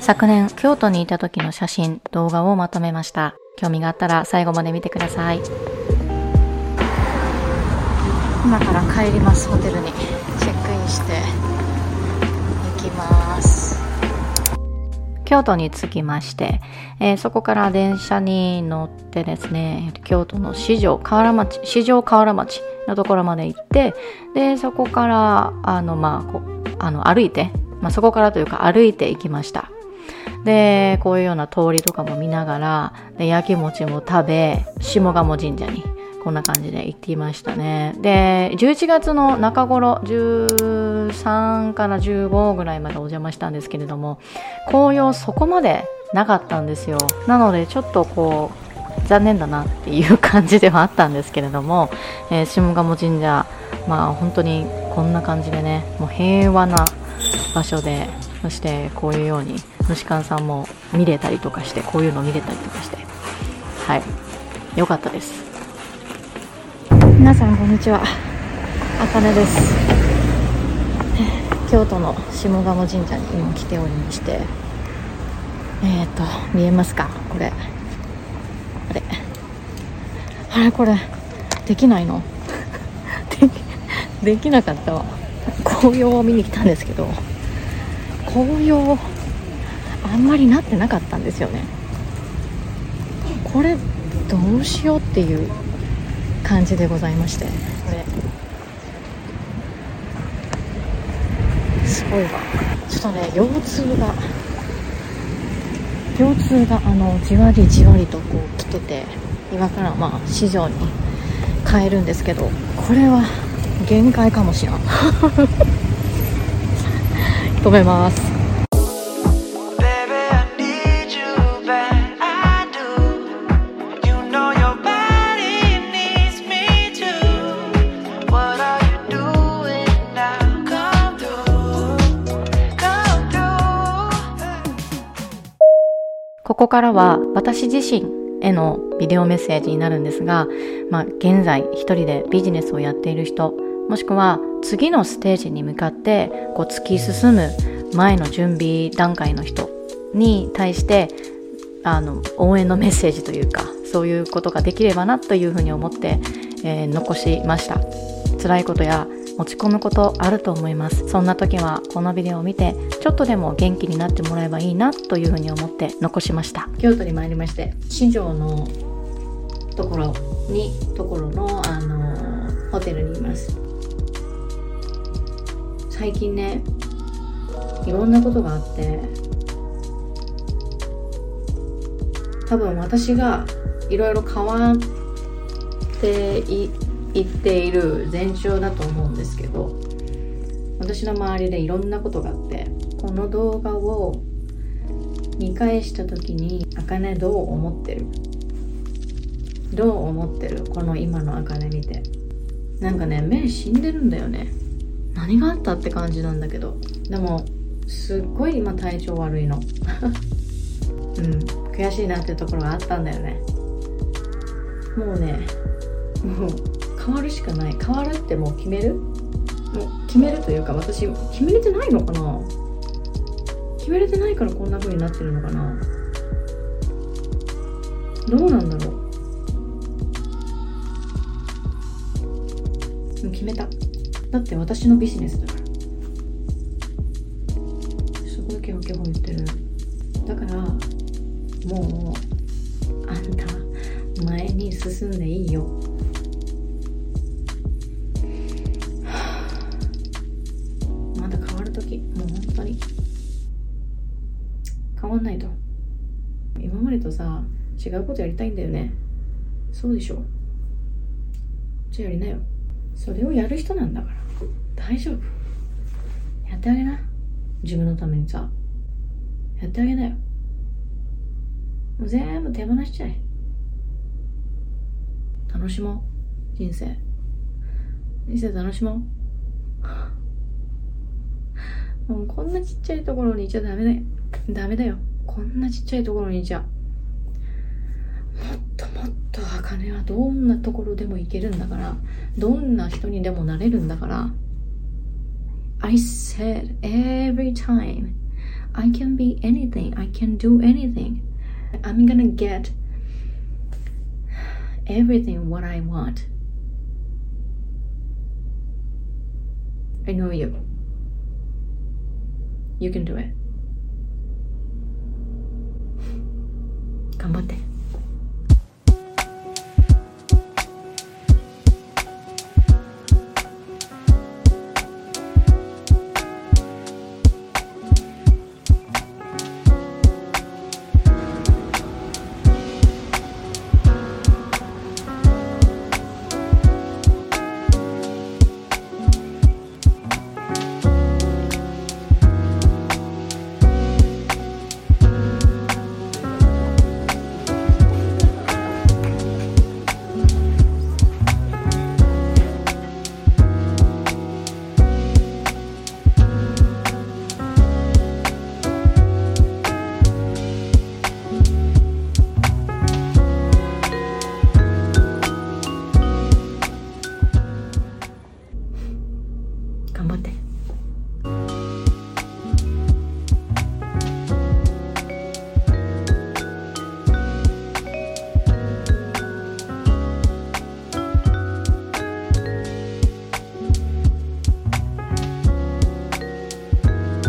昨年京都にいた時の写真動画をまとめました。興味があったら最後まで見てください。今から帰りますホテルに。チェックインして行きます。京都に着きまして、えーそこから電車に乗ってですね京都の四条河原町四条河原町のところまで行ってでそこからあのまあこあの歩いて、まあ、そこからというか歩いて行きました。でこういうような通りとかも見ながらで焼き餅も食べ下鴨神社にこんな感じで行っていましたね。で11月の中頃13から15ぐらいまでお邪魔したんですけれども紅葉そこまでなかったんですよ。なのでちょっとこう残念だなっていう感じではあったんですけれども、えー下鴨神社まあ本当にこんな感じでねもう平和な場所でそしてこういうように虫館さんも見れたりとかしてこういうの見れたりとかして。はい。良かったです。皆さんこんにちは。あかねです。京都の下鴨神社に今来ておりまして。えっ、ー、と見えますか？これ。あれ。あれこれできないの？できできなかったわ。紅葉を見に来たんですけど。紅葉あんまりなってなかったんですよね。これどうしようっていう感じでございまして。これすごいわ。ちょっとね腰痛が腰痛があのじわりじわりとこう来てて今からまあ市場に帰るんですけどこれは限界かもしらん。止めます。ここからは私自身へのビデオメッセージになるんですが、まあ、現在一人でビジネスをやっている人もしくは次のステージに向かってこう突き進む前の準備段階の人に対してあの応援のメッセージというかそういうことができればなというふうに思って、えー残しました。辛いことや落ち込むことあると思います。そんな時はこのビデオを見てちょっとでも元気になってもらえばいいなというふうに思って残しました。京都に参りまして市場のところにところのあのホテルにいます。最近ねいろんなことがあって多分私がいろいろ変わっていっている前兆だと思うんですけど私の周りでいろんなことがあってこの動画を見返した時にあかねどう思ってる？どう思ってる？この今のあかね見て。なんかね目死んでるんだよね。何があったって感じなんだけど。でもすっごい今体調悪いの。うん。悔しいなっていうところがあったんだよね。もうねもう変わるしかない。変わるってもう決める？もう決めるというか私決めれてないのかな？決めれてないからこんな風になってるのかな？どうなんだろう。もう決めただって私のビジネスだから。すごいケホケホ言ってる。だからもうあんた前に進んでいいよ。まだ変わる時もう本当に。変わんないと。今までとさ違うことやりたいんだよね。そうでしょ。じゃあやりなよ。それをやる人なんだから。大丈夫。やってあげな。自分のためにさ。やってあげなよ。もう全部手放しちゃえ。楽しもう。人生。人生楽しもう。もうこんなちっちゃいところにいちゃダメだよ。ダメだよ。こんなちっちゃいところにいちゃ。金はどんなところでも行けるんだからどんな人にでもなれるんだから I said every time I can be anything I can do anything I'm gonna get everything what I want I know you You can do it 頑張って